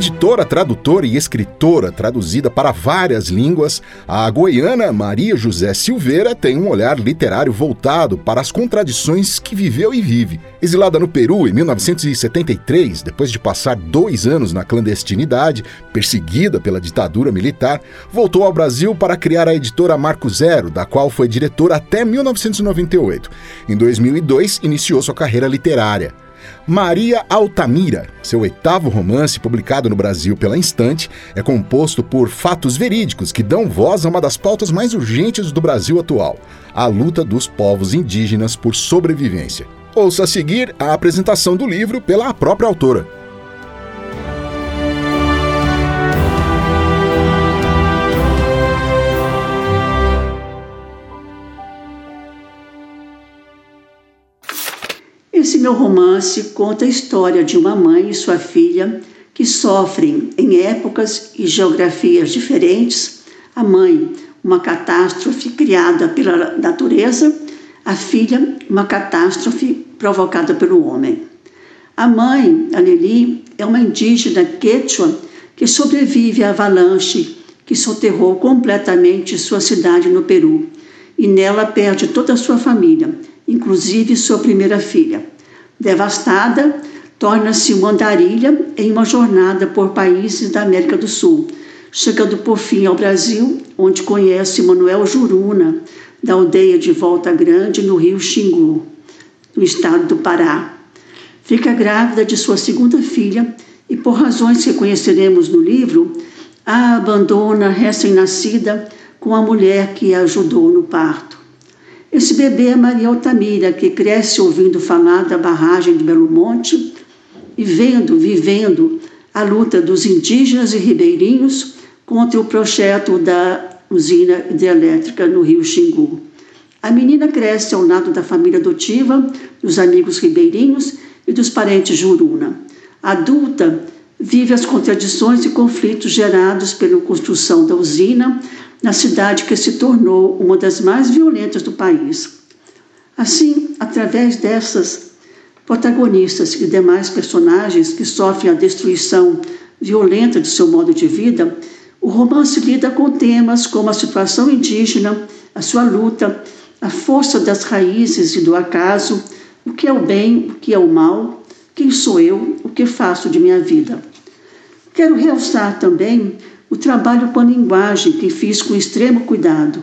Editora, tradutora e escritora traduzida para várias línguas, a goiana Maria José Silveira tem um olhar literário voltado para as contradições que viveu e vive. Exilada no Peru em 1973, depois de passar dois anos na clandestinidade, perseguida pela ditadura militar, voltou ao Brasil para criar a editora Marco Zero, da qual foi diretora até 1998. Em 2002, iniciou sua carreira literária. Maria Altamira, seu oitavo romance publicado no Brasil pela Instante, é composto por fatos verídicos que dão voz a uma das pautas mais urgentes do Brasil atual: a luta dos povos indígenas por sobrevivência. Ouça a seguir a apresentação do livro pela própria autora. Esse meu romance conta a história de uma mãe e sua filha que sofrem em épocas e geografias diferentes. A mãe, uma catástrofe criada pela natureza, a filha, uma catástrofe provocada pelo homem. A mãe, a é uma indígena quechua que sobrevive à avalanche que soterrou completamente sua cidade no Peru e nela perde toda a sua família, inclusive sua primeira filha. Devastada, torna-se uma andarilha em uma jornada por países da América do Sul, chegando por fim ao Brasil, onde conhece Manuel Juruna, da aldeia de Volta Grande, no rio Xingu, no estado do Pará. Fica grávida de sua segunda filha e, por razões que conheceremos no livro, a abandona recém-nascida com a mulher que a ajudou no parto. Esse bebê é Maria Altamira, que cresce ouvindo falar da barragem de Belo Monte e vendo, vivendo a luta dos indígenas e ribeirinhos contra o projeto da usina hidrelétrica no rio Xingu. A menina cresce ao lado da família adotiva, dos amigos ribeirinhos e dos parentes Juruna. adulta, vive as contradições e conflitos gerados pela construção da usina na cidade que se tornou uma das mais violentas do país. Assim, através dessas protagonistas e demais personagens que sofrem a destruição violenta de seu modo de vida, o romance lida com temas como a situação indígena, a sua luta, a força das raízes e do acaso, o que é o bem, o que é o mal, quem sou eu, o que faço de minha vida. Quero realçar também o trabalho com a linguagem que fiz com extremo cuidado,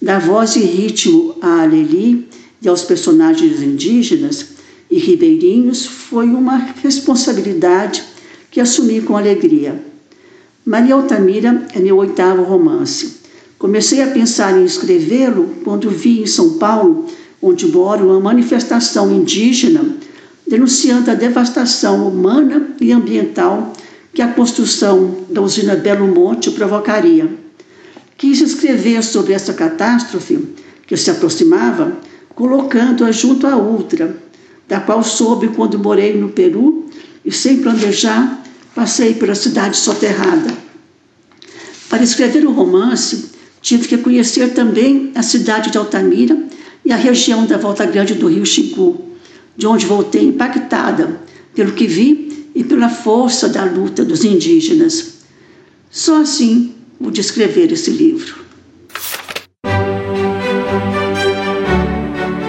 dar voz e ritmo a Aleli e aos personagens indígenas e ribeirinhos foi uma responsabilidade que assumi com alegria. Maria Altamira é meu oitavo romance. Comecei a pensar em escrevê-lo quando vi em São Paulo, onde moro, uma manifestação indígena denunciando a devastação humana e ambiental que a construção da usina Belo Monte provocaria. Quis escrever sobre essa catástrofe que se aproximava, colocando-a junto à outra, da qual soube quando morei no Peru e, sem planejar, passei pela cidade soterrada. Para escrever o romance, tive que conhecer também a cidade de Altamira e a região da Volta Grande do Rio Xingu, de onde voltei impactada pelo que vi e pela força da luta dos indígenas. Só assim pude escrever esse livro.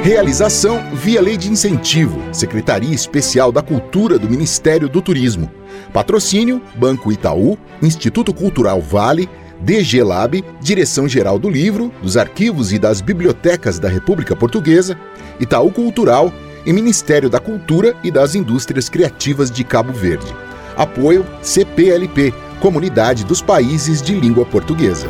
Realização via Lei de Incentivo, Secretaria Especial da Cultura do Ministério do Turismo. Patrocínio: Banco Itaú, Instituto Cultural Vale, DG Lab, Direção-Geral do Livro, dos Arquivos e das Bibliotecas da República Portuguesa, Itaú Cultural e Ministério da Cultura e das Indústrias Criativas de Cabo Verde. Apoio CPLP, Comunidade dos Países de Língua Portuguesa.